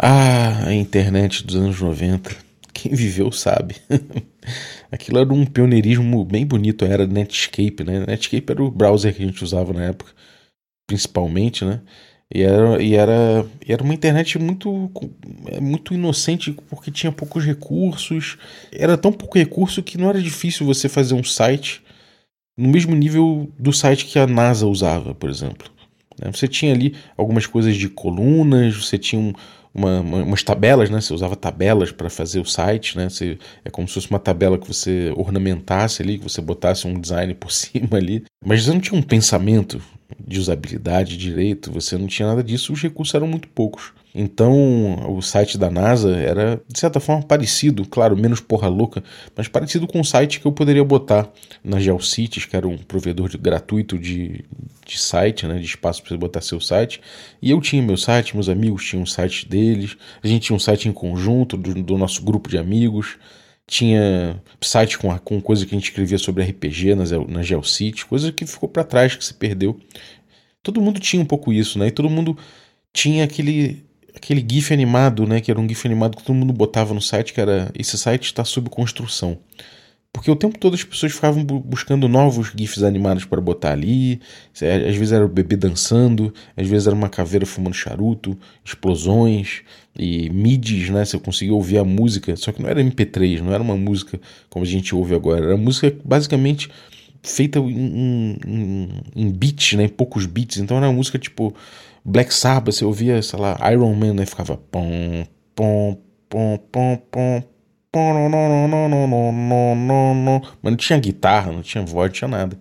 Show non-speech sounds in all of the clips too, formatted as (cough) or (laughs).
Ah, a internet dos anos 90. Quem viveu sabe. (laughs) Aquilo era um pioneirismo bem bonito, era Netscape, né? Netscape era o browser que a gente usava na época, principalmente, né? E era, e era, e era uma internet muito, é, muito inocente porque tinha poucos recursos. Era tão pouco recurso que não era difícil você fazer um site no mesmo nível do site que a NASA usava, por exemplo. Você tinha ali algumas coisas de colunas, você tinha um, uma, uma, umas tabelas, né? Você usava tabelas para fazer o site, né? Você, é como se fosse uma tabela que você ornamentasse ali, que você botasse um design por (laughs) cima ali. Mas você não tinha um pensamento de usabilidade direito, você não tinha nada disso, os recursos eram muito poucos. Então, o site da NASA era, de certa forma, parecido, claro, menos porra louca, mas parecido com o site que eu poderia botar na GeoCities, que era um provedor de, gratuito de, de site, né, de espaço para você botar seu site. E eu tinha meu site, meus amigos tinham um site deles, a gente tinha um site em conjunto do, do nosso grupo de amigos tinha site com, com coisa que a gente escrevia sobre RPG na, na GeoCity, coisa que ficou para trás, que se perdeu. Todo mundo tinha um pouco isso, né? E todo mundo tinha aquele aquele GIF animado, né? Que era um GIF animado que todo mundo botava no site, que era esse site está sob construção. Porque o tempo todo as pessoas ficavam buscando novos GIFs animados para botar ali. Às vezes era o bebê dançando, às vezes era uma caveira fumando charuto, explosões e midis, né? Você conseguia ouvir a música, só que não era MP3, não era uma música como a gente ouve agora. Era música basicamente feita em, em, em beats, né? Em poucos beats. Então era uma música tipo Black Sabbath, você ouvia, sei lá, Iron Man, né? Ficava pom, pom, pom, pom, pom mas não tinha guitarra, não tinha voz, não tinha nada.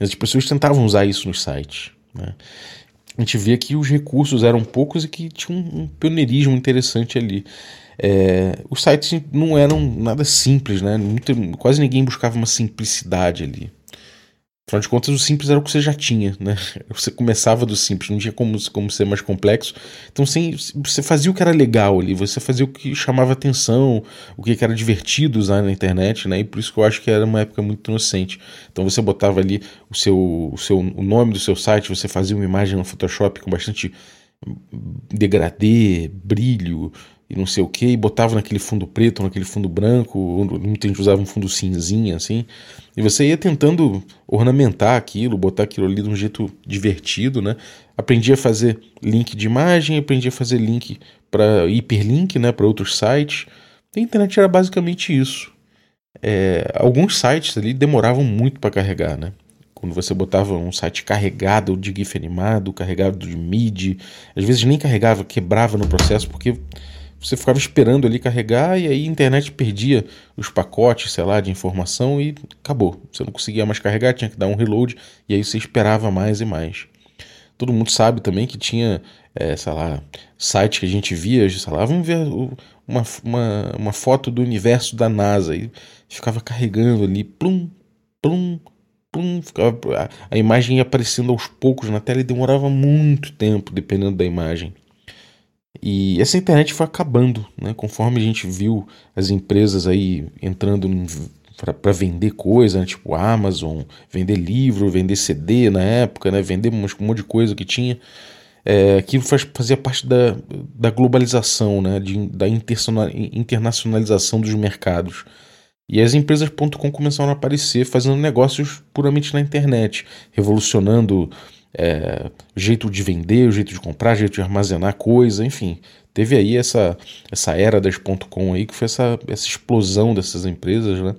As pessoas tentavam usar isso nos sites. Né? A gente via que os recursos eram poucos e que tinha um, um pioneirismo interessante ali. É, os sites não eram nada simples, né? Muito, quase ninguém buscava uma simplicidade ali. Afinal de contas, o simples era o que você já tinha, né? (laughs) Você começava do simples, não tinha como, como ser mais complexo. Então, sim, você fazia o que era legal ali, você fazia o que chamava atenção, o que era divertido usar na internet, né? E por isso que eu acho que era uma época muito inocente. Então, você botava ali o seu, o seu o nome do seu site, você fazia uma imagem no Photoshop com bastante degradê, brilho, e não sei o que, e botava naquele fundo preto, naquele fundo branco, muita gente usava um fundo cinzinha, assim, e você ia tentando ornamentar aquilo, botar aquilo ali de um jeito divertido, né? Aprendi a fazer link de imagem, aprendi a fazer link para hiperlink, né, para outros sites. A internet era basicamente isso. É, alguns sites ali demoravam muito para carregar, né? Quando você botava um site carregado de GIF animado, carregado de MIDI, às vezes nem carregava, quebrava no processo, porque você ficava esperando ali carregar e aí a internet perdia os pacotes, sei lá, de informação e acabou. Você não conseguia mais carregar, tinha que dar um reload e aí você esperava mais e mais. Todo mundo sabe também que tinha, é, sei lá, sites que a gente via, sei lá, vamos ver uma, uma, uma foto do universo da NASA e ficava carregando ali, plum, plum, plum, ficava, a, a imagem ia aparecendo aos poucos na tela e demorava muito tempo, dependendo da imagem. E essa internet foi acabando, né? Conforme a gente viu as empresas aí entrando para vender coisa, né? tipo Amazon, vender livro, vender CD na época, né? Vender um monte de coisa que tinha. É, aquilo faz, fazia parte da, da globalização, né? De, da internacionalização dos mercados. E as empresas.com começaram a aparecer fazendo negócios puramente na internet, revolucionando é, jeito de vender, jeito de comprar, jeito de armazenar coisa, enfim. Teve aí essa, essa era das .com aí, que foi essa, essa explosão dessas empresas, né?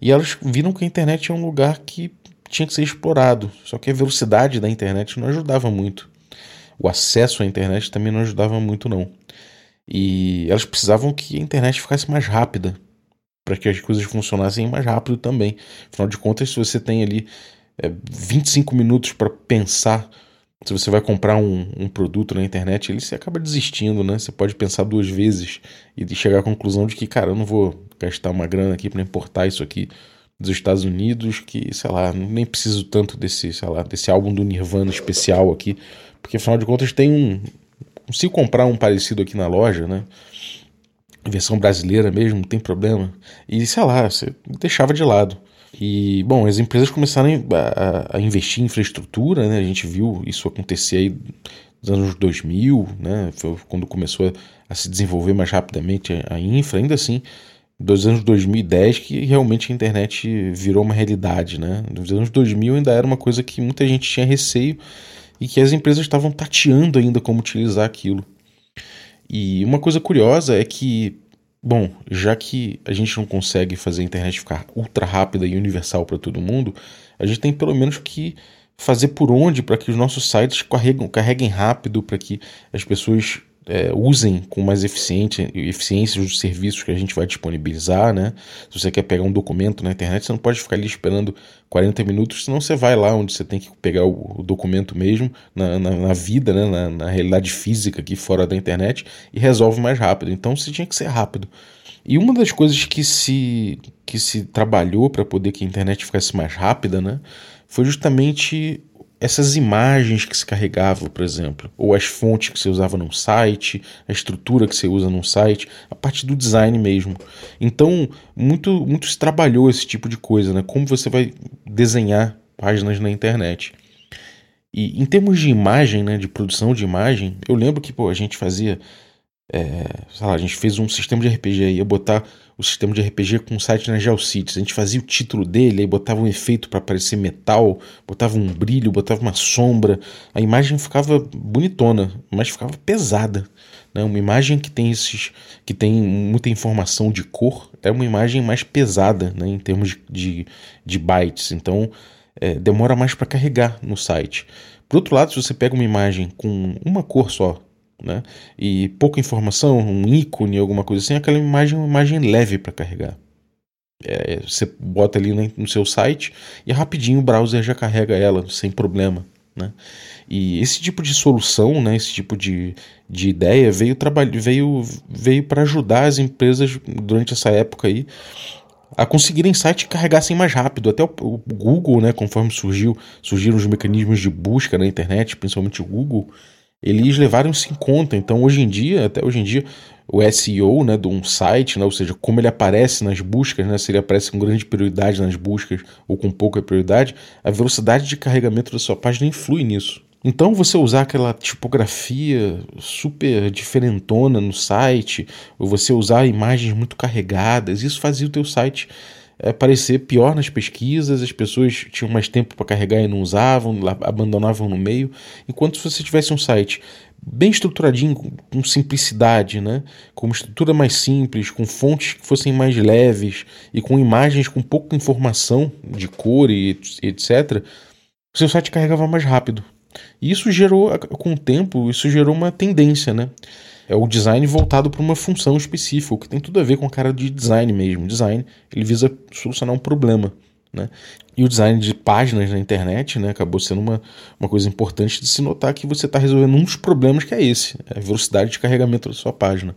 E elas viram que a internet é um lugar que tinha que ser explorado, só que a velocidade da internet não ajudava muito. O acesso à internet também não ajudava muito, não. E elas precisavam que a internet ficasse mais rápida, para que as coisas funcionassem mais rápido também. Afinal de contas, se você tem ali é, 25 minutos para pensar se você vai comprar um, um, produto na internet, ele se acaba desistindo, né? Você pode pensar duas vezes e chegar à conclusão de que, cara, eu não vou gastar uma grana aqui para importar isso aqui dos Estados Unidos, que, sei lá, nem preciso tanto desse, sei lá, desse álbum do Nirvana especial aqui, porque afinal de contas tem um. Se comprar um parecido aqui na loja, né? Versão brasileira mesmo, não tem problema. E sei lá, você deixava de lado. E, bom, as empresas começaram a, a, investir em infraestrutura, né? A gente viu isso acontecer aí nos anos 2000, né? Foi quando começou a, a se desenvolver mais rapidamente a, infra, ainda assim, dos anos 2010 que realmente a internet virou uma realidade, né? Nos anos 2000 ainda era uma coisa que muita gente tinha receio e que as empresas estavam tateando ainda como utilizar aquilo. E uma coisa curiosa é que, bom, já que a gente não consegue fazer a internet ficar ultra rápida e universal para todo mundo, a gente tem pelo menos que fazer por onde para que os nossos sites carreguem, carreguem rápido, para que as pessoas é, usem com mais eficiência, eficiência os serviços que a gente vai disponibilizar, né? Se você quer pegar um documento na internet, você não pode ficar ali esperando 40 minutos, senão você vai lá onde você tem que pegar o, o documento mesmo, na, na, na vida, né? Na, na, realidade física aqui fora da internet, e resolve mais rápido. Então você tinha que ser rápido. E uma das coisas que se, que se trabalhou para poder que a internet ficasse mais rápida, né? Foi justamente essas imagens que se carregavam, por exemplo, ou as fontes que você usava num site, a estrutura que você usa num site, a parte do design mesmo. Então, muito, muito se trabalhou esse tipo de coisa, né? Como você vai desenhar páginas na internet. E em termos de imagem, né, de produção de imagem, eu lembro que pô, a gente fazia é, sei lá, a gente fez um sistema de RPG, ia botar o sistema de RPG com um site na GeoCities. A gente fazia o título dele, aí botava um efeito para parecer metal, botava um brilho, botava uma sombra. A imagem ficava bonitona, mas ficava pesada. Né? Uma imagem que tem esses, que tem muita informação de cor, é uma imagem mais pesada, né? em termos de, de, de bytes. Então é, demora mais para carregar no site. Por outro lado, se você pega uma imagem com uma cor só, né? E pouca informação, um ícone, alguma coisa assim, aquela imagem é uma imagem leve para carregar. É, você bota ali no seu site e rapidinho o browser já carrega ela sem problema. Né? E esse tipo de solução, né, esse tipo de, de ideia veio, veio, veio para ajudar as empresas durante essa época aí a conseguirem sites que carregassem mais rápido. Até o, o Google, né, conforme surgiu, surgiram os mecanismos de busca na internet, principalmente o Google, eles levaram isso em conta. Então, hoje em dia, até hoje em dia, o SEO né, de um site, né, ou seja, como ele aparece nas buscas, né, se ele aparece com grande prioridade nas buscas ou com pouca prioridade, a velocidade de carregamento da sua página influi nisso. Então, você usar aquela tipografia super diferentona no site, ou você usar imagens muito carregadas, isso fazia o teu site parecer pior nas pesquisas, as pessoas tinham mais tempo para carregar e não usavam, abandonavam no meio. Enquanto se você tivesse um site bem estruturadinho, com simplicidade, né? com uma estrutura mais simples, com fontes que fossem mais leves e com imagens com pouca informação de cor e etc., o seu site carregava mais rápido. E isso gerou, com o tempo, isso gerou uma tendência, né? É o design voltado para uma função específica, que tem tudo a ver com a cara de design mesmo. Design, ele visa solucionar um problema. Né? E o design de páginas na internet né, acabou sendo uma, uma coisa importante de se notar que você está resolvendo um dos problemas que é esse, é a velocidade de carregamento da sua página.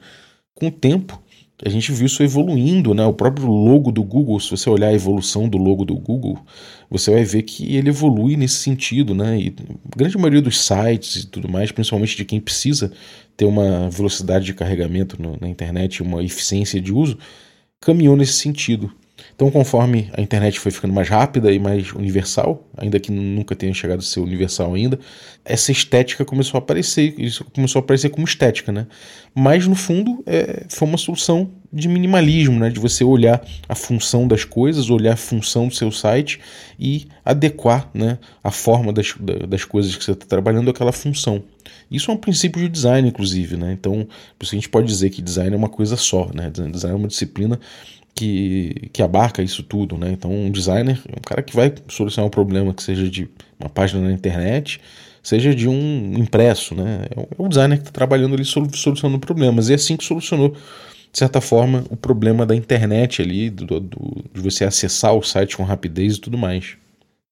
Com o tempo, a gente viu isso evoluindo, né? O próprio logo do Google, se você olhar a evolução do logo do Google, você vai ver que ele evolui nesse sentido, né? E a grande maioria dos sites e tudo mais, principalmente de quem precisa ter uma velocidade de carregamento no, na internet, uma eficiência de uso, caminhou nesse sentido. Então, conforme a internet foi ficando mais rápida e mais universal, ainda que nunca tenha chegado a ser universal ainda, essa estética começou a aparecer, isso começou a aparecer como estética, né? Mas no fundo é, foi uma solução de minimalismo, né? De você olhar a função das coisas, olhar a função do seu site e adequar, né, a forma das, das coisas que você está trabalhando àquela função. Isso é um princípio de design, inclusive, né? Então, por isso a gente pode dizer que design é uma coisa só, né? Design é uma disciplina que, que abarca isso tudo, né? Então, um designer é um cara que vai solucionar um problema que seja de uma página na internet, seja de um impresso, né? É o é designer que está trabalhando ali solucionando problemas. E é assim que solucionou, de certa forma, o problema da internet ali, do, do, de você acessar o site com rapidez e tudo mais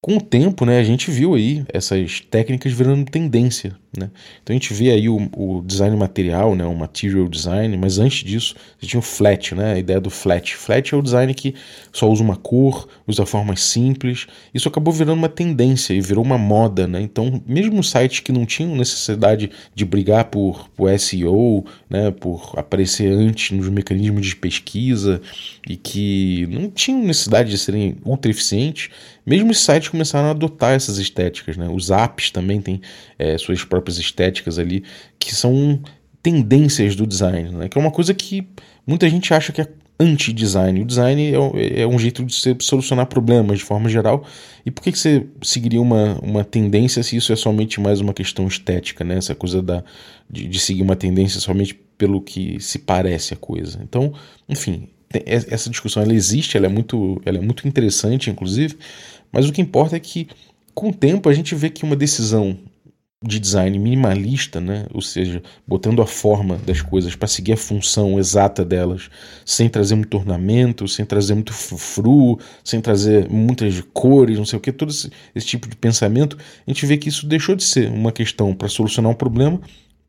com o tempo, né, a gente viu aí essas técnicas virando tendência, né? Então a gente vê aí o, o, design material, né, o material design, mas antes disso você tinha o flat, né, a ideia do flat. Flat é o design que só usa uma cor, usa formas simples. Isso acabou virando uma tendência e virou uma moda, né? Então mesmo sites que não tinham necessidade de brigar por, por SEO, né, por aparecer antes nos mecanismos de pesquisa e que não tinham necessidade de serem ultra eficientes, mesmo os sites começaram a adotar essas estéticas, né? Os apps também têm é, suas próprias próprias estéticas ali, que são tendências do design, né? que é uma coisa que muita gente acha que é anti-design. O design é, é, um jeito de você solucionar problemas de forma geral. E por que, que você seguiria uma, uma tendência se isso é somente mais uma questão estética, né? Essa coisa da, de, de seguir uma tendência somente pelo que se parece a coisa. Então, enfim, essa discussão ela existe, ela é muito, ela é muito interessante, inclusive, mas o que importa é que com o tempo a gente vê que uma decisão de design minimalista, né? ou seja, botando a forma das coisas para seguir a função exata delas, sem trazer muito ornamento, sem trazer muito frufru, sem trazer muitas cores, não sei o que, todo esse, esse tipo de pensamento, a gente vê que isso deixou de ser uma questão para solucionar um problema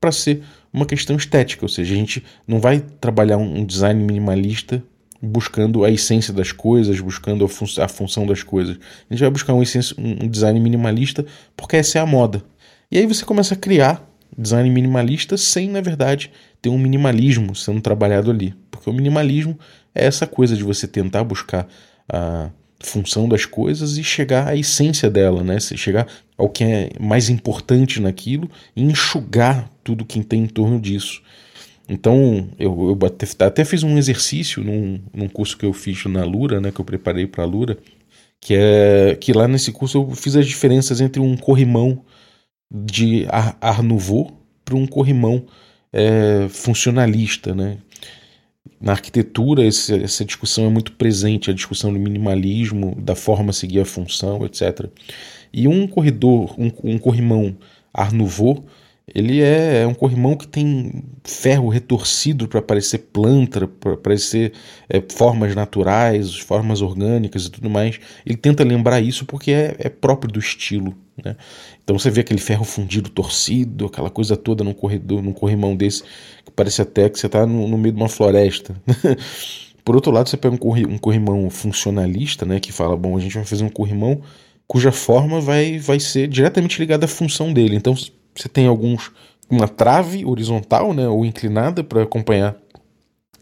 para ser uma questão estética, ou seja, a gente não vai trabalhar um design minimalista buscando a essência das coisas, buscando a, fun a função das coisas. A gente vai buscar um, um design minimalista porque essa é a moda. E aí você começa a criar design minimalista sem, na verdade, ter um minimalismo sendo trabalhado ali. Porque o minimalismo é essa coisa de você tentar buscar a função das coisas e chegar à essência dela, né? Você chegar ao que é mais importante naquilo e enxugar tudo que tem em torno disso. Então, eu, eu até, até, fiz um exercício num, num curso que eu fiz na Lura, né, que eu preparei para a Lura, que é que lá nesse curso eu fiz as diferenças entre um corrimão de Ar, Ar Nouveau para um corrimão é, funcionalista, né? Na arquitetura, esse, essa discussão é muito presente, a discussão do minimalismo, da forma seguir a função, etc. E um corredor, um, um corrimão Art Nouveau, ele é, é, um corrimão que tem ferro retorcido para parecer planta, para parecer é, formas naturais, formas orgânicas e tudo mais. Ele tenta lembrar isso porque é, é próprio do estilo. Né? Então você vê aquele ferro fundido torcido, aquela coisa toda num corredor, num corrimão desse, que parece até que você está no, no meio de uma floresta. (laughs) Por outro lado, você pega um, corri, um corrimão funcionalista, né, que fala, bom, a gente vai fazer um corrimão cuja forma vai, vai ser diretamente ligada à função dele. Então você tem alguns uma trave horizontal, né, ou inclinada para acompanhar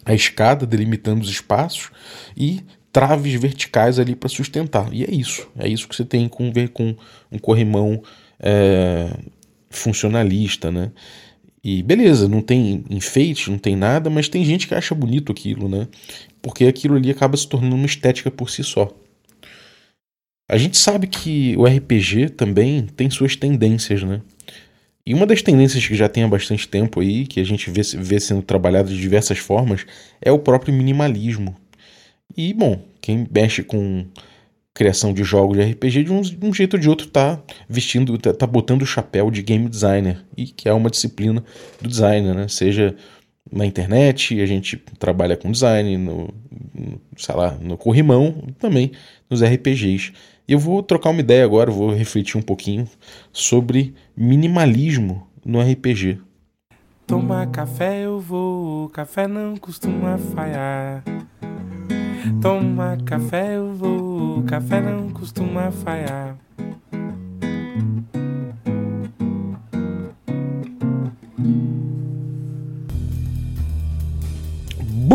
a escada, delimitando os espaços e traves verticais ali para sustentar. E é isso. É isso que você tem com ver com um corrimão é, funcionalista, né? E beleza, não tem enfeite, não tem nada, mas tem gente que acha bonito aquilo, né? Porque aquilo ali acaba se tornando uma estética por si só. A gente sabe que o RPG também tem suas tendências, né? E uma das tendências que já tem há bastante tempo aí, que a gente vê, vê sendo trabalhada de diversas formas, é o próprio minimalismo. E, bom, quem mexe com criação de jogos de RPG, de um, de um jeito ou de outro, tá vestindo, tá, tá, botando o chapéu de game designer, e que é uma disciplina do designer, né? Seja na internet, a gente trabalha com design, no, no sei lá, no corrimão, também nos RPGs. Eu vou trocar uma ideia agora, vou refletir um pouquinho sobre minimalismo no RPG. Tomar café eu vou, café não costuma falhar. Tomar café eu vou, café não costuma falhar.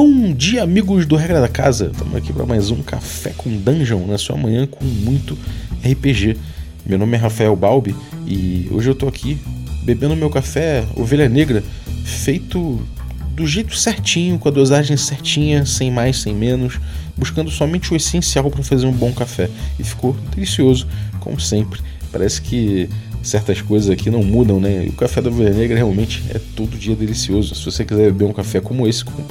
Bom dia, amigos do Regra da Casa. Estamos aqui para mais um Café com Dungeon na sua manhã com muito RPG. Meu nome é Rafael Balbi e hoje eu estou aqui bebendo meu café Ovelha Negra, feito do jeito certinho, com a dosagem certinha, sem mais, sem menos, buscando somente o essencial para fazer um bom café. E ficou delicioso, como sempre. Parece que certas coisas aqui não mudam, né? E o café da Ovelha Negra realmente é todo dia delicioso. Se você quiser beber um café como esse, com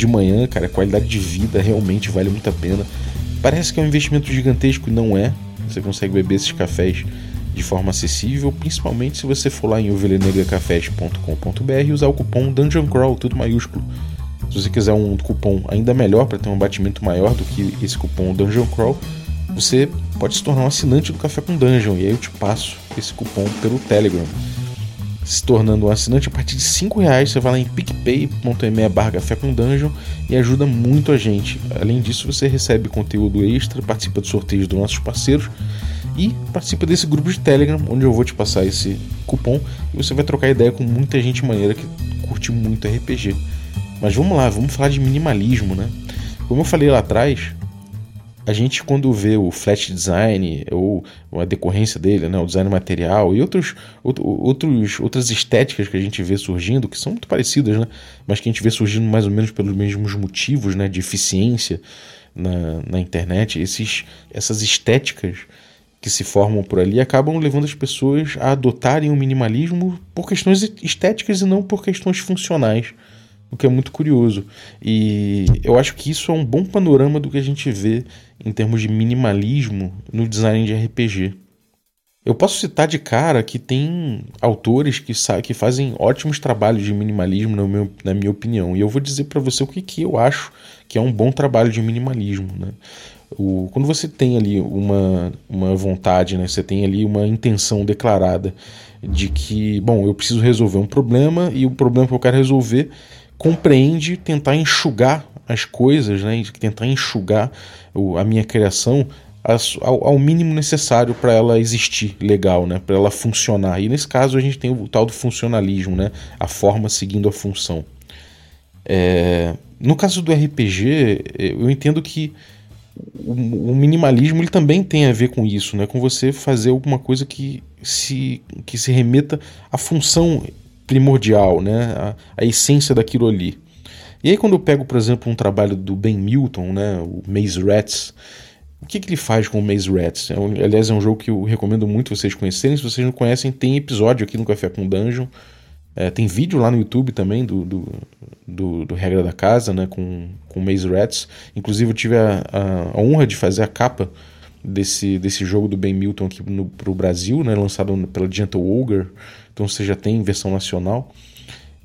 de manhã, cara, a qualidade de vida realmente vale muito a pena. Parece que é um investimento gigantesco não é. Você consegue beber esses cafés de forma acessível, principalmente se você for lá em ovelhanegracafés.com.br e usar o cupom Dungeon Crawl, tudo maiúsculo. Se você quiser um cupom ainda melhor para ter um batimento maior do que esse cupom Dungeon Crawl, você pode se tornar um assinante do Café com Dungeon e aí eu te passo esse cupom pelo Telegram se tornando um assinante a partir de 5 reais. Você vai lá em picpay.me barra café com dungeon e ajuda muito a gente. Além disso, você recebe conteúdo extra, participa de sorteios dos nossos parceiros e participa desse grupo de Telegram, onde eu vou te passar esse cupom e você vai trocar ideia com muita gente maneira que curte muito RPG. Mas vamos lá, vamos falar de minimalismo, né? Como eu falei lá atrás, a gente quando vê o flat design ou a decorrência dele, né, o design material e outros, outros, outras estéticas que a gente vê surgindo, que são muito parecidas, né, mas que a gente vê surgindo mais ou menos pelos mesmos motivos né, de eficiência na, na internet, esses, essas estéticas que se formam por ali acabam levando as pessoas a adotarem o minimalismo por questões estéticas e não por questões funcionais o que é muito curioso. E eu acho que isso é um bom panorama do que a gente vê em termos de minimalismo no design de RPG. Eu posso citar de cara que tem autores que, que fazem ótimos trabalhos de minimalismo, na, meu, na minha opinião. E eu vou dizer para você o que, que eu acho que é um bom trabalho de minimalismo. Né? O, quando você tem ali uma, uma vontade, né? você tem ali uma intenção declarada de que, bom, eu preciso resolver um problema e o problema que eu quero resolver compreende tentar enxugar as coisas, né, tentar enxugar a minha criação ao, ao mínimo necessário para ela existir legal, né, para ela funcionar. E nesse caso a gente tem o tal do funcionalismo, né, a forma seguindo a função. É, no caso do RPG, eu entendo que o, o, minimalismo ele também tem a ver com isso, né, com você fazer alguma coisa que se, que se remeta à função primordial, né? a, a essência daquilo ali. E aí quando eu pego, por exemplo, um trabalho do Ben Milton, né, o Maze Rats, o que, que ele faz com o Maze Rats? É um, aliás, é um jogo que eu recomendo muito vocês conhecerem. Se vocês não conhecem, tem episódio aqui no Café com Dungeon. É, tem vídeo lá no YouTube também do, do, do, do, Regra da Casa, né, com, com Maze Rats. Inclusive eu tive a, a, a, honra de fazer a capa desse, desse jogo do Ben Milton aqui para o Brasil, né, lançado pela Gentle Ogre então você já tem versão nacional.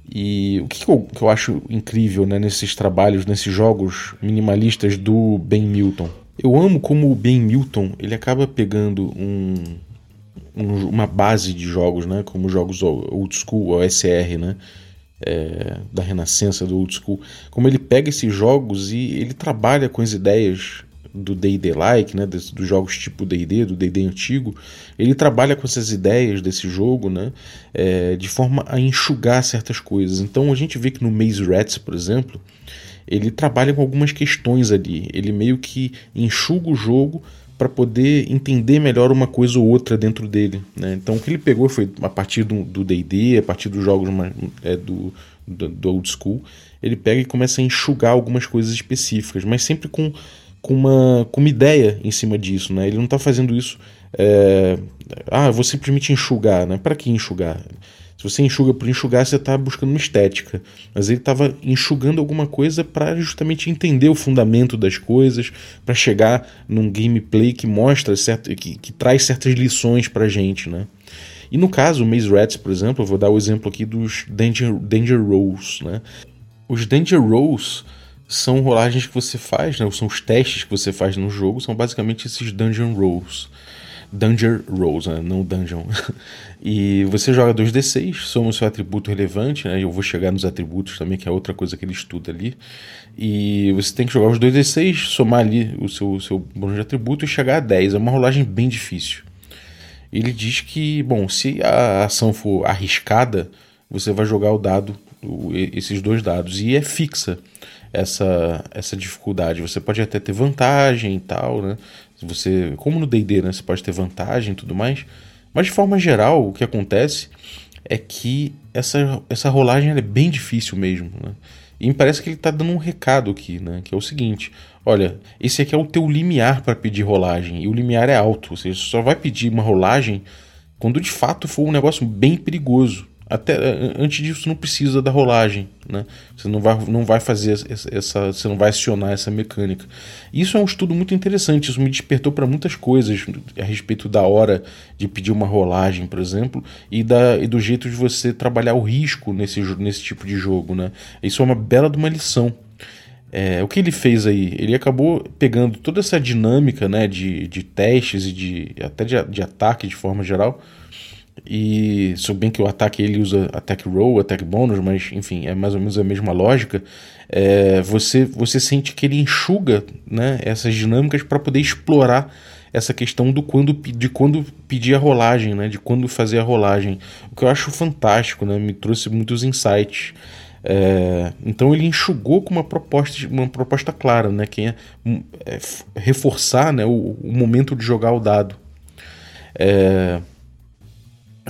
E o que, eu, que eu acho incrível né, nesses trabalhos, nesses jogos minimalistas do Ben Milton? Eu amo como o Ben Milton ele acaba pegando um, um, uma base de jogos, né, como jogos old school, OSR, né, é, da renascença do old school, como ele pega esses jogos e ele trabalha com as ideias do D&D like, né, dos, dos jogos tipo D&D, do D&D antigo, ele trabalha com essas ideias desse jogo, né, é, de forma a enxugar certas coisas. Então a gente vê que no Maze Rats, por exemplo, ele trabalha com algumas questões ali. Ele meio que enxuga o jogo para poder entender melhor uma coisa ou outra dentro dele. Né? Então o que ele pegou foi a partir do D&D, a partir dos jogos é, do, do, old school, ele pega e começa a enxugar algumas coisas específicas, mas sempre com com uma, com uma ideia em cima disso, né? Ele não está fazendo isso, é, ah, vou simplesmente enxugar, né? Para que enxugar? Se você enxuga por enxugar, você está buscando uma estética. Mas ele estava enxugando alguma coisa para justamente entender o fundamento das coisas, para chegar num gameplay que mostra, certo, que, que traz certas lições para gente, né? E no caso, o Maze Rats, por exemplo, eu vou dar o exemplo aqui dos Danger, Danger Rolls, né? Os Danger Rolls são rolagens que você faz, né? são os testes que você faz no jogo, são basicamente esses dungeon rolls. Dungeon Rolls, né? não Dungeon. (laughs) e você joga 2d6, soma o seu atributo relevante, né? Eu vou chegar nos atributos também, que é outra coisa que ele estuda ali. E você tem que jogar os 2d6, somar ali o seu, seu bônus de atributo e chegar a 10. É uma rolagem bem difícil. Ele diz que, bom, se a ação for arriscada, você vai jogar o dado, esses dois dados, e é fixa essa, essa dificuldade. Você pode até ter vantagem e tal, né? Você, como no D&D, né? Você pode ter vantagem e tudo mais. Mas de forma geral, o que acontece é que essa, essa rolagem é bem difícil mesmo, né? E me parece que ele está dando um recado aqui, né? Que é o seguinte: olha, esse aqui é o teu limiar para pedir rolagem. E o limiar é alto. Ou seja, você só vai pedir uma rolagem quando de fato for um negócio bem perigoso até antes disso não precisa da rolagem, né? Você não vai, não vai fazer essa, você não vai acionar essa mecânica. Isso é um estudo muito interessante. Isso me despertou para muitas coisas a respeito da hora de pedir uma rolagem, por exemplo, e da e do jeito de você trabalhar o risco nesse nesse tipo de jogo, né? Isso é uma bela de uma lição. É, o que ele fez aí? Ele acabou pegando toda essa dinâmica, né, de, de testes e de até de, de ataque de forma geral e se bem que o ataque ele usa attack roll, attack bonus, mas enfim, é mais ou menos a mesma lógica. É, você, você sente que ele enxuga né, essas dinâmicas para poder explorar essa questão do quando, de quando pedir a rolagem, né, de quando fazer a rolagem. O que eu acho fantástico, né, me trouxe muitos insights. É, então ele enxugou com uma proposta, uma proposta clara, né, que é, é reforçar né, o, o, momento de jogar o dado. É,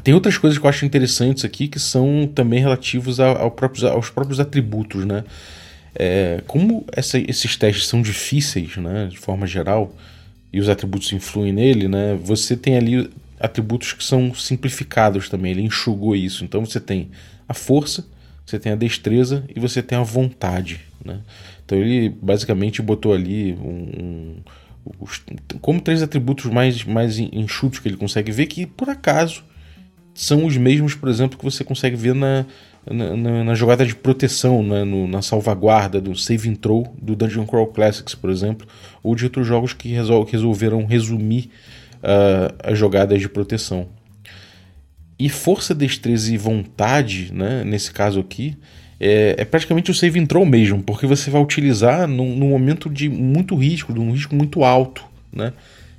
tem outras coisas que eu acho interessantes aqui que são também relativos ao, ao próprios, aos próprios atributos, né? É, como essa, esses testes são difíceis, né, de forma geral, e os atributos influem nele, né, você tem ali atributos que são simplificados também, ele enxugou isso. Então você tem a força, você tem a destreza e você tem a vontade. Né? Então ele basicamente botou ali um, um, os, como três atributos mais, mais enxutos que ele consegue ver, que por acaso são os mesmos, por exemplo, que você consegue ver na, na, na jogada de proteção, né? no, na salvaguarda do save and throw do Dungeon Crawl Classics, por exemplo, ou de outros jogos que resol resolveram resumir uh, as jogadas de proteção. E força, destreza e vontade, né, nesse caso aqui, é, é, praticamente o save and mesmo, porque você vai utilizar num, num momento de muito risco, de um risco muito alto, né?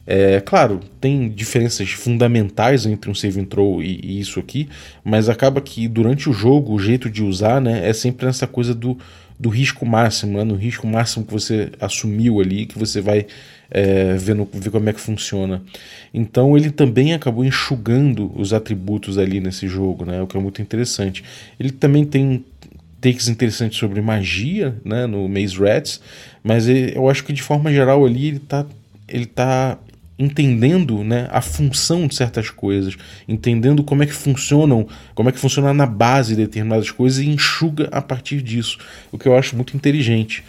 É, claro, tem diferenças fundamentais entre um save and throw e, e, isso aqui, mas acaba que durante o jogo o jeito de usar né, é sempre essa coisa do, do risco máximo, né, no risco máximo que você assumiu ali, que você vai é, ver, no, ver como é que funciona. Então ele também acabou enxugando os atributos ali nesse jogo, né, o que é muito interessante. Ele também tem takes interessantes sobre magia né, no Maze Rats, mas eu acho que de forma geral ali ele está ele tá entendendo né, a função de certas coisas, entendendo como é que funcionam, como é que funciona na base de determinadas coisas e enxuga a partir disso, o que eu acho muito inteligente.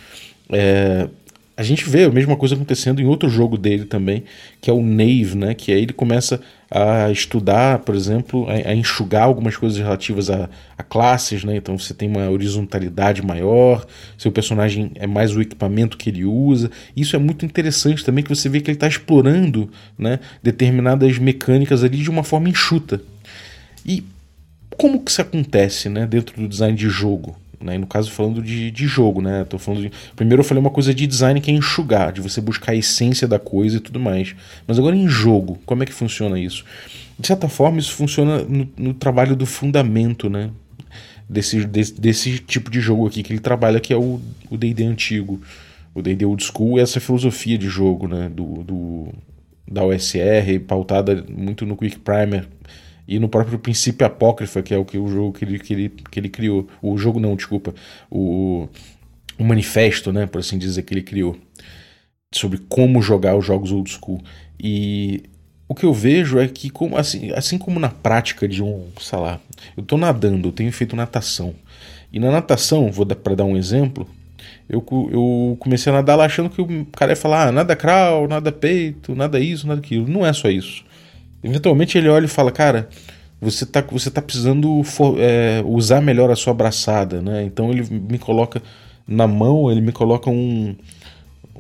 É, a gente vê a mesma coisa acontecendo em outro jogo dele também, que é o Nave, né? Que aí ele começa a estudar, por exemplo, a, a enxugar algumas coisas relativas a, a, classes, né? Então você tem uma horizontalidade maior, seu personagem é mais o equipamento que ele usa. Isso é muito interessante também, que você vê que ele está explorando né, determinadas mecânicas ali de uma forma enxuta. E como que isso acontece né, dentro do design de jogo? Né? No caso, falando de, de jogo, né? Tô falando de... Primeiro eu falei uma coisa de design que é enxugar, de você buscar a essência da coisa e tudo mais. Mas agora em jogo, como é que funciona isso? De certa forma, isso funciona no, no trabalho do fundamento, né? Desse, desse, desse, tipo de jogo aqui que ele trabalha, que é o D&D antigo. O D&D Old School, essa filosofia de jogo, né? Do, do, da OSR, pautada muito no Quick Primer, e no próprio princípio apócrifa, que é o que o jogo que ele, que ele, que ele criou. O jogo não, desculpa. O, o manifesto, né, por assim dizer, que ele criou. Sobre como jogar os jogos old school. E o que eu vejo é que, como, assim, assim como na prática de um, sei lá, eu estou nadando, eu tenho feito natação. E na natação, vou dar para dar um exemplo, eu, eu comecei a nadar lá achando que o cara ia falar, ah, nada crawl, nada peito, nada isso, nada aquilo. Não é só isso. Eventualmente ele olha e fala, cara, você tá, você tá precisando for, é, usar melhor a sua abraçada, né? Então ele me coloca na mão, ele me coloca um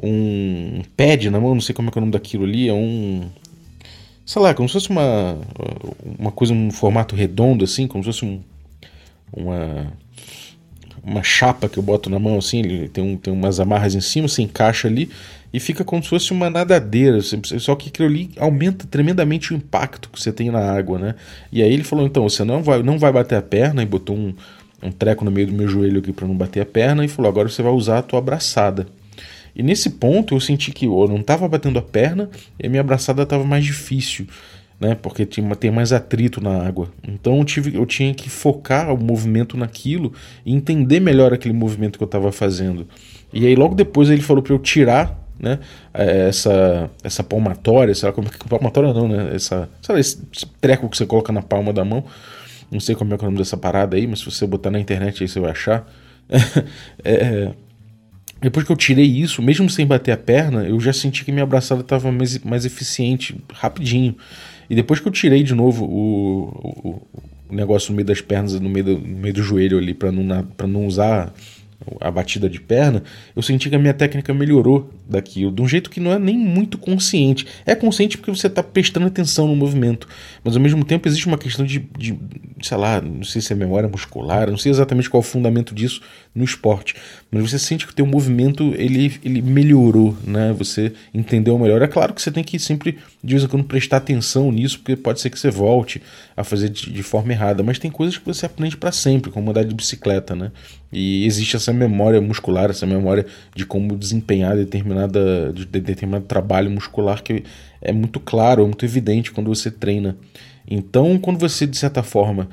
um pad na mão, não sei como é, é o nome daquilo ali, é um sei lá, como se fosse uma uma coisa um formato redondo assim, como se fosse um, uma uma chapa que eu boto na mão assim, ele tem, um, tem umas amarras em cima, se encaixa ali e fica como se fosse uma nadadeira, só que aquilo ali aumenta tremendamente o impacto que você tem na água, né? E aí ele falou, então, você não vai, não vai bater a perna, e botou um, um treco no meio do meu joelho aqui para não bater a perna, e falou, agora você vai usar a tua abraçada. E nesse ponto eu senti que eu não estava batendo a perna e a minha abraçada estava mais difícil, né? Porque tinha, tem mais atrito na água. Então eu, tive, eu tinha que focar o movimento naquilo e entender melhor aquele movimento que eu estava fazendo. E aí logo depois ele falou para eu tirar né? É, essa, essa palmatória, sei lá como é que. Palmatória não, né? Essa, sabe, esse treco que você coloca na palma da mão. Não sei como é, é o nome dessa parada aí, mas se você botar na internet aí você vai achar. (laughs) é, depois que eu tirei isso, mesmo sem bater a perna, eu já senti que minha abraçada estava mais, mais eficiente, rapidinho. E depois que eu tirei de novo o, o, o negócio no meio das pernas, no meio do, no meio do joelho ali, para não, não usar a batida de perna, eu senti que a minha técnica melhorou daquilo, de um jeito que não é nem muito consciente. É consciente porque você está prestando atenção no movimento, mas ao mesmo tempo existe uma questão de, de, sei lá, não sei se é memória muscular, não sei exatamente qual é o fundamento disso no esporte, mas você sente que o teu movimento ele, ele melhorou, né? Você entendeu melhor. É claro que você tem que sempre, de vez em quando, prestar atenção nisso, porque pode ser que você volte a fazer de, de forma errada, mas tem coisas que você aprende para sempre, como andar de bicicleta, né? E existe essa memória muscular, essa memória de como desempenhar determinada, de determinado trabalho muscular que é muito claro, é muito evidente quando você treina. Então, quando você, de certa forma,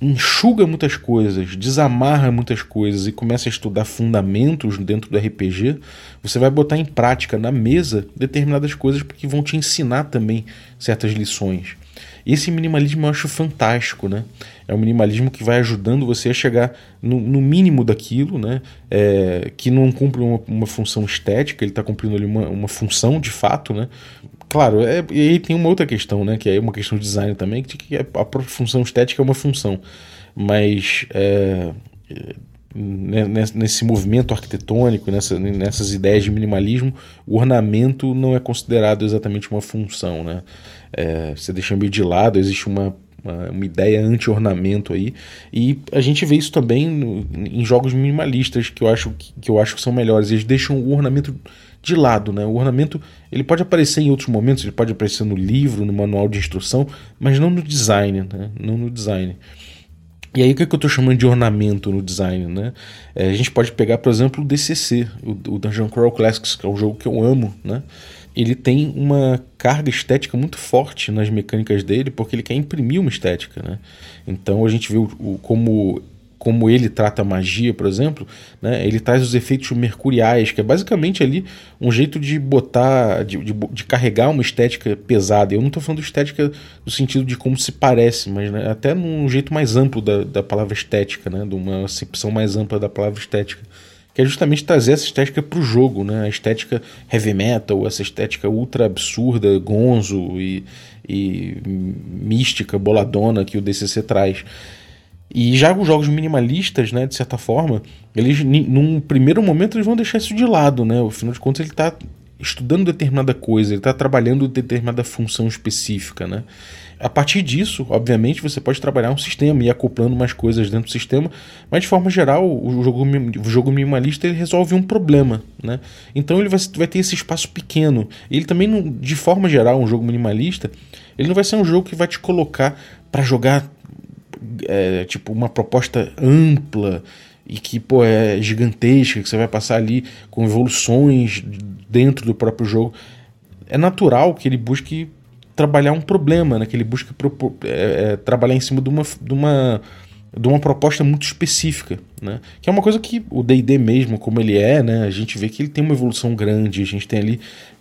enxuga muitas coisas, desamarra muitas coisas e começa a estudar fundamentos dentro do RPG, você vai botar em prática na mesa determinadas coisas que vão te ensinar também certas lições. Esse minimalismo eu acho fantástico, né? É um minimalismo que vai ajudando você a chegar no, no mínimo daquilo, né? É, que não cumpre uma, uma função estética, ele está cumprindo ali uma, uma função de fato, né? Claro, é, e aí tem uma outra questão, né? Que é uma questão de design também, que a própria função estética é uma função. Mas é, né, nesse movimento arquitetônico, nessa, nessas ideias de minimalismo, o ornamento não é considerado exatamente uma função. Né? É, você deixa meio de lado, existe uma, uma, uma ideia anti-ornamento aí. E a gente vê isso também no, em jogos minimalistas que eu, acho, que, que eu acho que são melhores. Eles deixam o ornamento de lado, né? O ornamento ele pode aparecer em outros momentos, ele pode aparecer no livro, no manual de instrução, mas não no design, né? Não no design. E aí o que, é que eu estou chamando de ornamento no design, né? É, a gente pode pegar, por exemplo, o DCC, o, o Dungeon Crawl Classics, que é um jogo que eu amo, né? Ele tem uma carga estética muito forte nas mecânicas dele, porque ele quer imprimir uma estética, né? Então a gente vê o, como como ele trata a magia, por exemplo, né, ele traz os efeitos mercuriais, que é basicamente ali um jeito de botar, de, de, de carregar uma estética pesada. Eu não estou falando estética no sentido de como se parece, mas né, até num jeito mais amplo da, da palavra estética, né, de uma acepção mais ampla da palavra estética que é justamente trazer essa estética para o jogo, né? A estética heavy metal, essa estética ultra absurda, gonzo e, e mística, boladona que o DCC traz. E já os jogos minimalistas, né, de certa forma, eles num primeiro momento eles vão deixar isso de lado, né? Afinal de contas ele está estudando determinada coisa, ele está trabalhando determinada função específica, né? A partir disso, obviamente, você pode trabalhar um sistema e acoplando mais coisas dentro do sistema, mas de forma geral, o jogo, o jogo minimalista ele resolve um problema, né? Então ele vai, vai ter esse espaço pequeno. Ele também, não, de forma geral, um jogo minimalista, ele não vai ser um jogo que vai te colocar para jogar é, tipo uma proposta ampla e que pô, é gigantesca, que você vai passar ali com evoluções dentro do próprio jogo. É natural que ele busque trabalhar um problema, né? que ele busque é, é, trabalhar em cima de uma, de, uma, de uma proposta muito específica. Né? Que é uma coisa que o DD mesmo, como ele é, né? a gente vê que ele tem uma evolução grande, a gente tem ali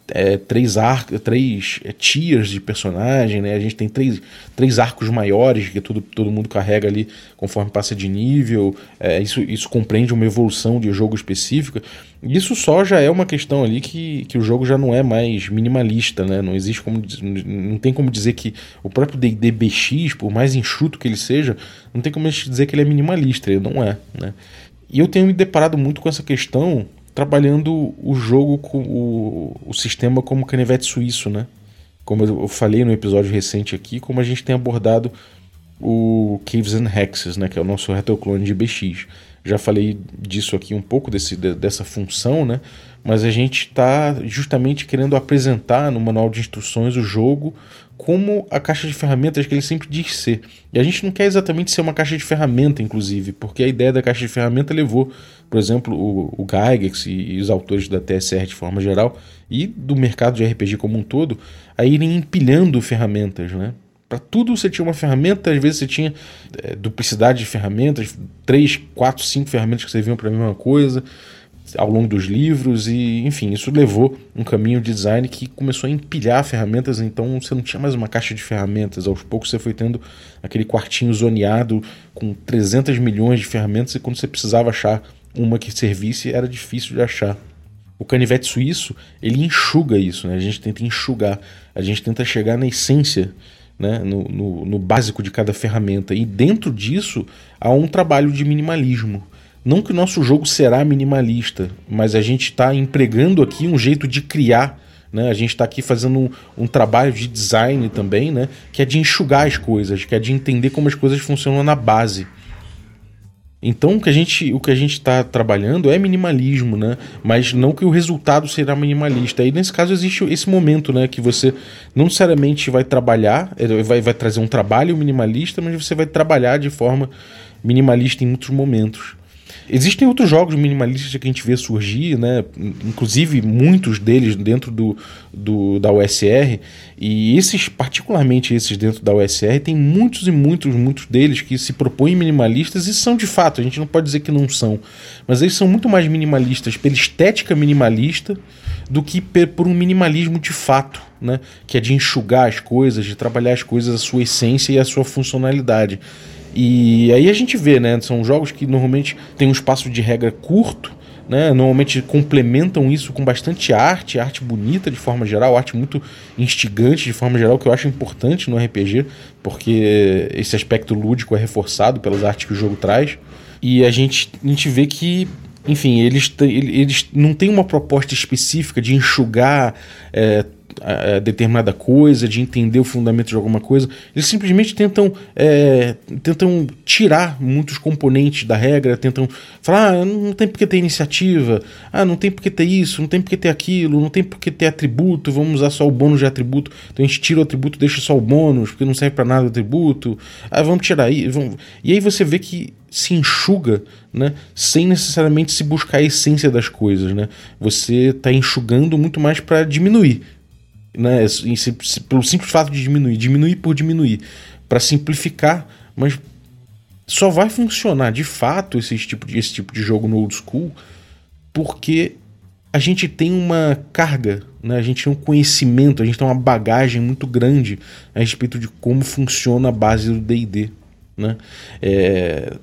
é, três arcos, três é, tiers de personagem, né? A gente tem três, três arcos maiores que tudo, todo mundo carrega ali conforme passa de nível. É, isso, isso compreende uma evolução de jogo específica. Isso só já é uma questão ali que, que o jogo já não é mais minimalista, né? Não existe como não tem como dizer que o próprio D&D BX, por mais enxuto que ele seja, não tem como dizer que ele é minimalista, ele não é, né? E eu tenho me deparado muito com essa questão trabalhando o jogo com o, o sistema como canivete suíço, né? Como eu falei no episódio recente aqui, como a gente tem abordado o Caves and Hexes, né, que é o nosso retroclone de BX. Já falei disso aqui um pouco desse, dessa função, né? Mas a gente está justamente querendo apresentar no manual de instruções o jogo como a caixa de ferramentas que ele sempre diz ser. E a gente não quer exatamente ser uma caixa de ferramenta, inclusive, porque a ideia da caixa de ferramenta levou, por exemplo, o, o Gygax e, e os autores da TSR de forma geral e do mercado de RPG como um todo a irem empilhando ferramentas, né? Para tudo você tinha uma ferramenta, às vezes você tinha é, duplicidade de ferramentas, três, quatro, cinco ferramentas que serviam para a mesma coisa ao longo dos livros e enfim isso levou um caminho de design que começou a empilhar ferramentas então você não tinha mais uma caixa de ferramentas. Aos poucos você foi tendo aquele quartinho zoneado com 300 milhões de ferramentas e quando você precisava achar uma que servisse era difícil de achar. O canivete suíço ele enxuga isso né? A gente tenta enxugar a gente tenta chegar na essência né, no, no, no básico de cada ferramenta e dentro disso há um trabalho de minimalismo não que o nosso jogo será minimalista, mas a gente está empregando aqui um jeito de criar. Né? A gente está aqui fazendo um, um, trabalho de design também, né? que é de enxugar as coisas, que é de entender como as coisas funcionam na base. Então o que a gente o que a gente está trabalhando é minimalismo, né? Mas não que o resultado será minimalista. Aí nesse caso existe esse momento, né? Que você não necessariamente vai trabalhar, eh, vai, vai trazer um trabalho minimalista, mas você vai trabalhar de forma minimalista em muitos momentos. Existem outros jogos minimalistas que a gente vê surgir, né? inclusive muitos deles dentro do, do, da USR, e esses, particularmente esses dentro da USR, tem muitos e muitos, muitos deles que se propõem minimalistas e são de fato, a gente não pode dizer que não são, mas eles são muito mais minimalistas pela estética minimalista do que por um minimalismo de fato, né? que é de enxugar as coisas, de trabalhar as coisas, a sua essência e a sua funcionalidade. E aí a gente vê, né? São jogos que normalmente têm um espaço de regra curto, né? Normalmente complementam isso com bastante arte, arte bonita de forma geral, arte muito instigante de forma geral, que eu acho importante no RPG, porque esse aspecto lúdico é reforçado pelas artes que o jogo traz. E a gente, a gente vê que enfim, eles, eles não têm uma proposta específica de enxugar é, a, determinada coisa, de entender o fundamento de alguma coisa. Eles simplesmente tentam, é, tentam tirar muitos componentes da regra, tentam falar: ah, não tem porque ter iniciativa, ah, não tem porque ter isso, não tem porque ter aquilo, não tem porque ter atributo, vamos usar só o bônus de atributo. Então a gente tira o atributo deixa só o bônus, porque não serve para nada o atributo. Ah, vamos tirar aí. Vamos... E aí você vê que se enxuga, né, sem necessariamente se buscar a essência das coisas, né? Você está enxugando muito mais para diminuir né, pelo simples fato de diminuir, diminuir por diminuir, para simplificar, mas só vai funcionar de fato esse tipo de, esse tipo de jogo no old school porque a gente tem uma carga, né? a gente tem um conhecimento, a gente tem uma bagagem muito grande a respeito de como funciona a base do DD. Né? É,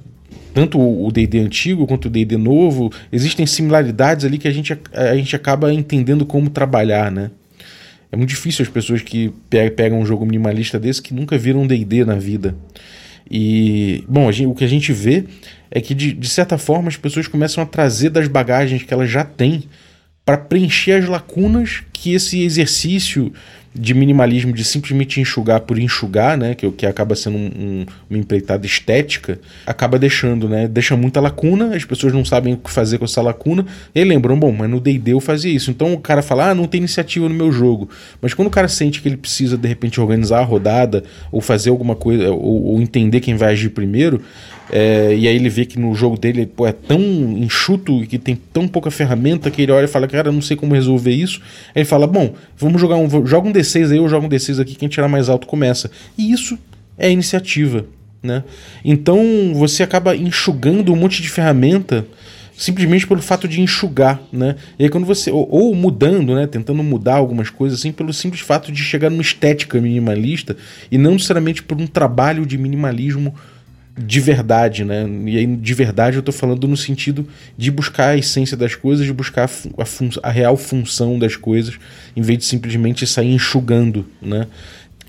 tanto o D&D antigo quanto o D&D novo, existem similaridades ali que a gente, a gente acaba entendendo como trabalhar, né? É muito difícil as pessoas que pegam um jogo minimalista desse que nunca viram D&D na vida. E, bom, gente, o que a gente vê é que, de, de certa forma, as pessoas começam a trazer das bagagens que elas já têm para preencher as lacunas que esse exercício de minimalismo, de simplesmente enxugar por enxugar, né, que, que acaba sendo um, um, uma empreitada estética, acaba deixando, né, deixa muita lacuna, as pessoas não sabem o que fazer com essa lacuna, e lembram, bom, mas no D&D eu fazia isso, então o cara fala, ah, não tem iniciativa no meu jogo, mas quando o cara sente que ele precisa, de repente, organizar a rodada, ou fazer alguma coisa, ou, ou entender quem vai agir primeiro, é, e aí ele vê que no jogo dele pô, é tão enxuto e que tem tão pouca ferramenta que ele olha e fala, cara, não sei como resolver isso. Aí ele fala, bom, vamos jogar um. Joga um D6 aí, eu jogo um D6 aqui, quem tirar mais alto começa. E isso é iniciativa. Né? Então você acaba enxugando um monte de ferramenta simplesmente pelo fato de enxugar, né? E aí quando você ou, ou, mudando, né, tentando mudar algumas coisas assim pelo simples fato de chegar numa estética minimalista e não necessariamente por um trabalho de minimalismo de verdade, né? E aí, de verdade, eu estou falando no sentido de buscar a essência das coisas, de buscar a, a, a, real função das coisas, em vez de simplesmente sair enxugando, né?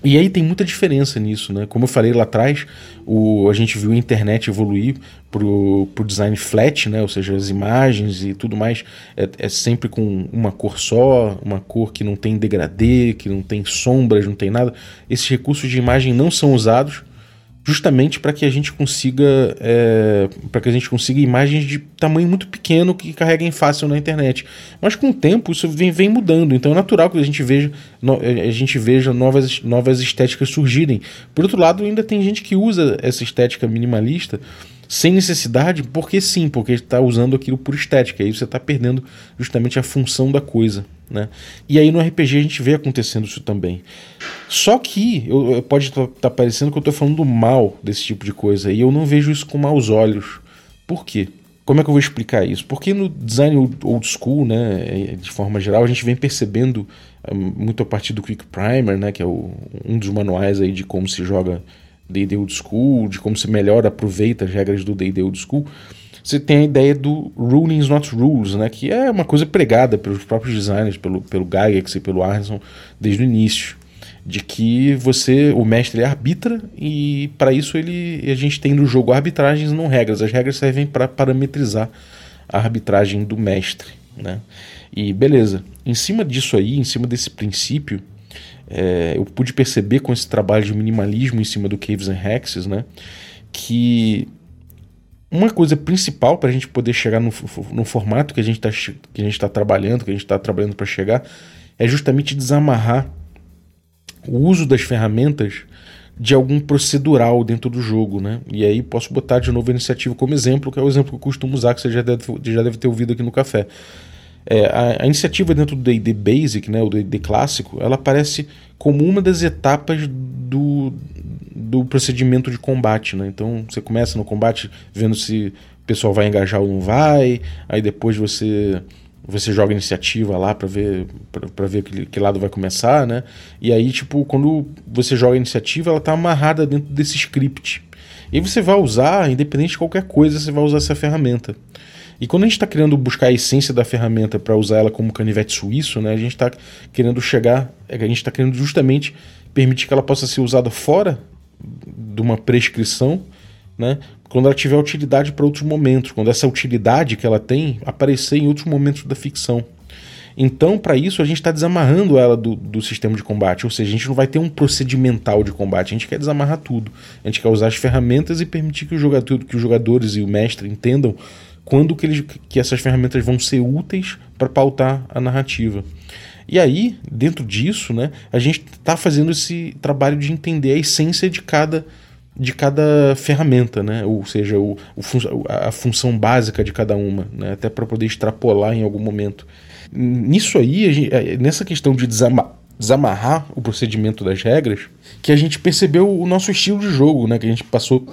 E aí tem muita diferença nisso, né? Como eu falei lá atrás, o, a gente viu a internet evoluir pro, pro design flat, né? Ou seja, as imagens e tudo mais é, é sempre com uma cor só, uma cor que não tem degradê, que não tem sombras, não tem nada. Esses recursos de imagem não são usados justamente para que a gente consiga é, para que a gente consiga imagens de tamanho muito pequeno que carreguem fácil na internet. Mas com o tempo isso vem, vem mudando, então é natural que a gente veja no, a gente veja novas, novas estéticas surgirem. Por outro lado, ainda tem gente que usa essa estética minimalista sem necessidade, porque sim, porque está usando aquilo por estética, aí você está perdendo justamente a função da coisa. Né? E aí no RPG a gente vê acontecendo isso também. Só que eu, pode estar tá, tá parecendo que eu estou falando mal desse tipo de coisa, e eu não vejo isso com maus olhos. Por quê? Como é que eu vou explicar isso? Porque no design old school, né, de forma geral, a gente vem percebendo hum, muito a partir do Quick Primer, né, que é o, um dos manuais aí de como se joga D&D Old School, de como se melhor aproveita as regras do D&D Old School, você tem a ideia do rulings not rules, né, que é uma coisa pregada pelos próprios designers, pelo, pelo Gygax e pelo Arneson desde o início, de que você, o mestre, ele arbitra e para isso ele, a gente tem no jogo arbitragens não regras. As regras servem para parametrizar a arbitragem do mestre, né? E beleza. Em cima disso aí, em cima desse princípio, é, eu pude perceber com esse trabalho de minimalismo em cima do Caves and Hexes, né, que uma coisa principal para a gente poder chegar no, no formato que a gente está tá trabalhando, que a gente está trabalhando para chegar, é justamente desamarrar o uso das ferramentas de algum procedural dentro do jogo, né? E aí posso botar de novo a iniciativa como exemplo, que é o exemplo que eu costumo usar, que você já deve, já deve ter ouvido aqui no café. É, a, a, iniciativa dentro do D&D Basic, né, o D&D clássico, ela aparece como uma das etapas do, do procedimento de combate, né? Então você começa no combate vendo se o pessoal vai engajar ou não vai, aí depois você você joga iniciativa lá para ver para ver que, que, lado vai começar, né? E aí tipo quando você joga iniciativa, ela tá amarrada dentro desse script. E você vai usar, independente de qualquer coisa, você vai usar essa ferramenta. E quando a gente está querendo buscar a essência da ferramenta para usar ela como canivete suíço, né, a gente está querendo chegar, a gente está querendo justamente permitir que ela possa ser usada fora de uma prescrição, né, quando ela tiver utilidade para outros momentos, quando essa utilidade que ela tem aparecer em outros momentos da ficção. Então, para isso, a gente está desamarrando ela do, do sistema de combate, ou seja, a gente não vai ter um procedimental de combate, a gente quer desamarrar tudo. A gente quer usar as ferramentas e permitir que, o jogador, que os jogadores e o mestre entendam quando que, eles, que essas ferramentas vão ser úteis para pautar a narrativa. E aí, dentro disso, né, a gente está fazendo esse trabalho de entender a essência de cada de cada ferramenta, né? ou seja, o, o a função básica de cada uma, né? até para poder extrapolar em algum momento. Nisso aí, gente, é, nessa questão de desamarrar o procedimento das regras, que a gente percebeu o nosso estilo de jogo, né? que a gente passou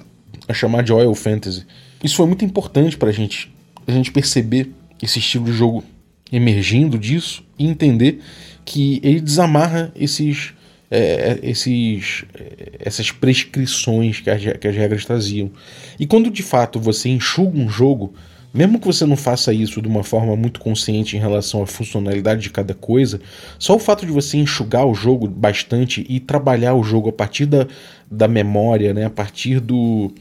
a chamar de Oil Fantasy. Isso foi muito importante para a gente, a gente perceber esse estilo de jogo emergindo disso e entender que ele desamarra esses é, esses, é, essas prescrições que as, que as regras traziam. E quando de fato você enxuga um jogo, mesmo que você não faça isso de uma forma muito consciente em relação à funcionalidade de cada coisa, só o fato de você enxugar o jogo bastante e trabalhar o jogo a partir da, da memória, né, a partir do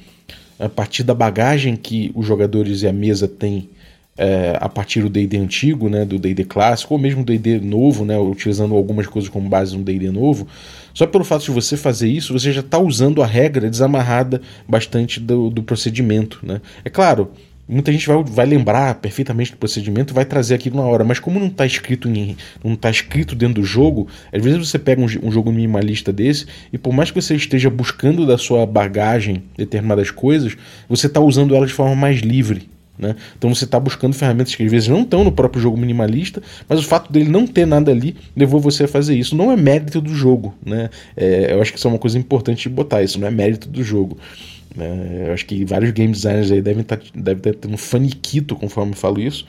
a partir da bagagem que os jogadores e a mesa têm é, a partir do D&D antigo, né, do D&D clássico, ou mesmo do D&D novo, né, utilizando algumas coisas como base no D&D novo, só pelo fato de você fazer isso, você já está usando a regra desamarrada bastante do, do procedimento. Né? É claro, muita gente vai, vai lembrar perfeitamente do procedimento vai trazer aquilo na hora, mas como não está escrito em, não tá escrito dentro do jogo, às vezes você pega um, um, jogo minimalista desse e por mais que você esteja buscando da sua bagagem determinadas coisas, você está usando ela de forma mais livre. Né? Então você está buscando ferramentas que às vezes não estão no próprio jogo minimalista, mas o fato dele não ter nada ali levou você a fazer isso. Não é mérito do jogo. Né? É, eu acho que isso é uma coisa importante de botar, isso não é mérito do jogo. É, eu acho que vários game designers aí devem estar tá, devem tá tendo um faniquito conforme eu falo isso.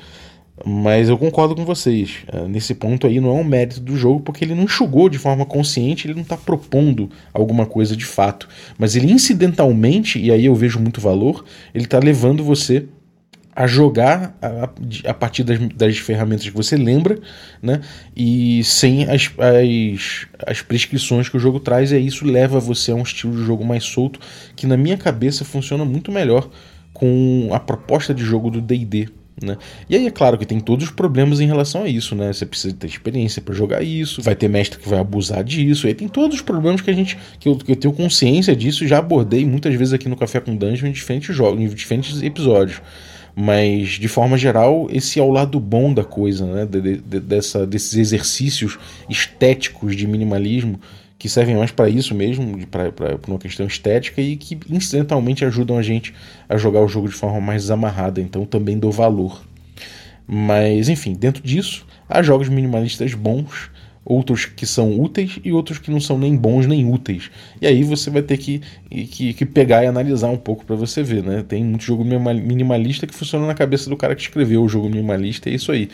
Mas eu concordo com vocês. É, nesse ponto aí não é um mérito do jogo, porque ele não enxugou de forma consciente, ele não está propondo alguma coisa de fato. Mas ele incidentalmente, e aí eu vejo muito valor, ele está levando você a jogar a, a partir das, das, ferramentas que você lembra, né? E sem as, as, as prescrições que o jogo traz, e isso leva você a um estilo de jogo mais solto, que na minha cabeça funciona muito melhor com a proposta de jogo do DD. Né? E aí é claro que tem todos os problemas em relação a isso, né? Você precisa ter experiência para jogar isso, vai ter mestre que vai abusar disso, aí tem todos os problemas que a gente que eu, que eu tenho consciência disso, já abordei muitas vezes aqui no Café com Dungeon em diferentes jogos, em diferentes episódios. Mas, de forma geral, esse é o lado bom da coisa, né? De, de, dessa, desses exercícios estéticos de minimalismo que servem mais para isso mesmo, para uma questão estética e que incidentalmente ajudam a gente a jogar o jogo de forma mais desamarrada. Então, também dou valor. Mas, enfim, dentro disso, há jogos minimalistas bons outros que são úteis e outros que não são nem bons nem úteis. E aí você vai ter que, que, que pegar e analisar um pouco para você ver, né? Tem muito jogo minimalista que funciona na cabeça do cara que escreveu o jogo minimalista, é isso aí.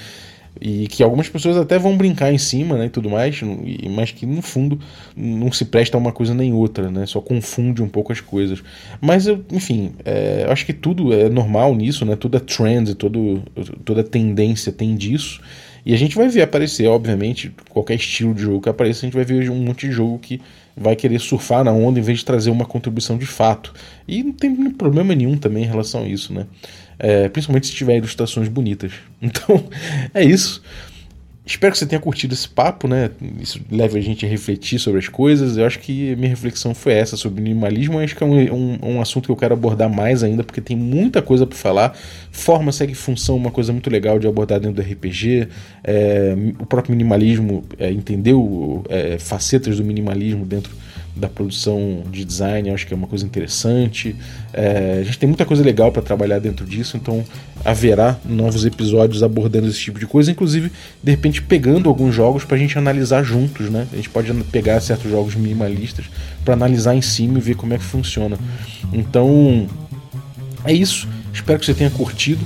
E que algumas pessoas até vão brincar em cima, né, e tudo mais, mas que no fundo não se presta a uma coisa nem outra, né, só confunde um pouco as coisas. Mas, eu, enfim, é, eu acho que tudo é normal nisso, né, toda trend, todo, toda tendência tem disso. E a gente vai ver aparecer, obviamente, qualquer estilo de jogo que apareça, a gente vai ver um monte de jogo que vai querer surfar na onda em vez de trazer uma contribuição de fato. E não tem problema nenhum também em relação a isso, né? É, principalmente se tiver ilustrações bonitas. (laughs) Então, é isso. Espero que você tenha curtido esse papo, né? Isso leva a gente a refletir sobre as coisas. Eu acho que minha reflexão foi essa sobre minimalismo. Acho que é um, um, um, assunto que eu quero abordar mais ainda, porque tem muita coisa para falar. Forma segue função, uma coisa muito legal de abordar dentro do RPG. É, o próprio minimalismo, é, entendeu é, facetas do minimalismo dentro da produção de design, acho que é uma coisa interessante. É, a gente tem muita coisa legal para trabalhar dentro disso, então haverá novos episódios abordando esse tipo de coisa, inclusive de repente pegando alguns jogos para a gente analisar juntos, né? A gente pode pegar certos jogos minimalistas para analisar em cima e ver como é que funciona. Então é isso. Espero que você tenha curtido.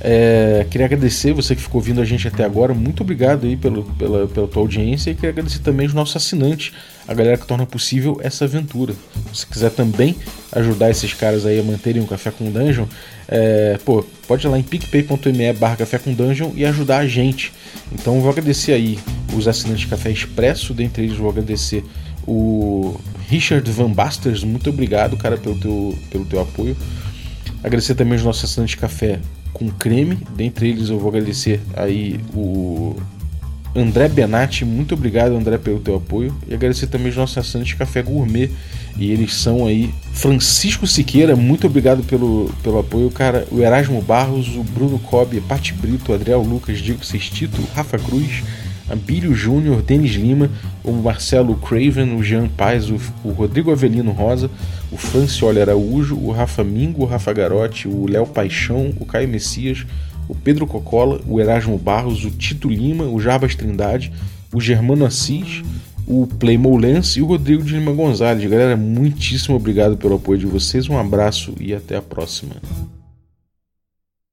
É, queria agradecer você que ficou ouvindo a gente até agora. Muito obrigado aí pelo, pela, pela tua audiência. E queria agradecer também os nossos assinantes, a galera que torna possível essa aventura. Se quiser também ajudar esses caras aí a manterem o Café com Dungeon, é, pô, pode ir lá em picpay.me barra Café com Dungeon e ajudar a gente. Então vou agradecer aí os assinantes de Café Expresso, dentre eles vou agradecer o Richard Van Basters. Muito obrigado, cara, pelo teu, pelo teu apoio. Agradecer também os nossos assinantes de café com creme. Dentre eles eu vou agradecer aí o André Benatti, muito obrigado André pelo teu apoio. E agradecer também os nossos assinantes Café Gourmet. E eles são aí Francisco Siqueira, muito obrigado pelo, pelo apoio, cara, o Erasmo Barros, o Bruno Cobb, Pati Brito, Adriel Lucas, Diego Sextito, Rafa Cruz, Abílio Júnior, Denis Lima, o Marcelo Craven, o Jean Paz, o, o Rodrigo Avelino Rosa, o Francioli Araújo, o Rafa Mingo, o Rafa Garotti, o Léo Paixão, o Caio Messias, o Pedro Cocola, o Erasmo Barros, o Tito Lima, o Jarbas Trindade, o Germano Assis, o Playmo Lance e o Rodrigo de Lima Gonzalez. Galera, muitíssimo obrigado pelo apoio de vocês, um abraço e até a próxima.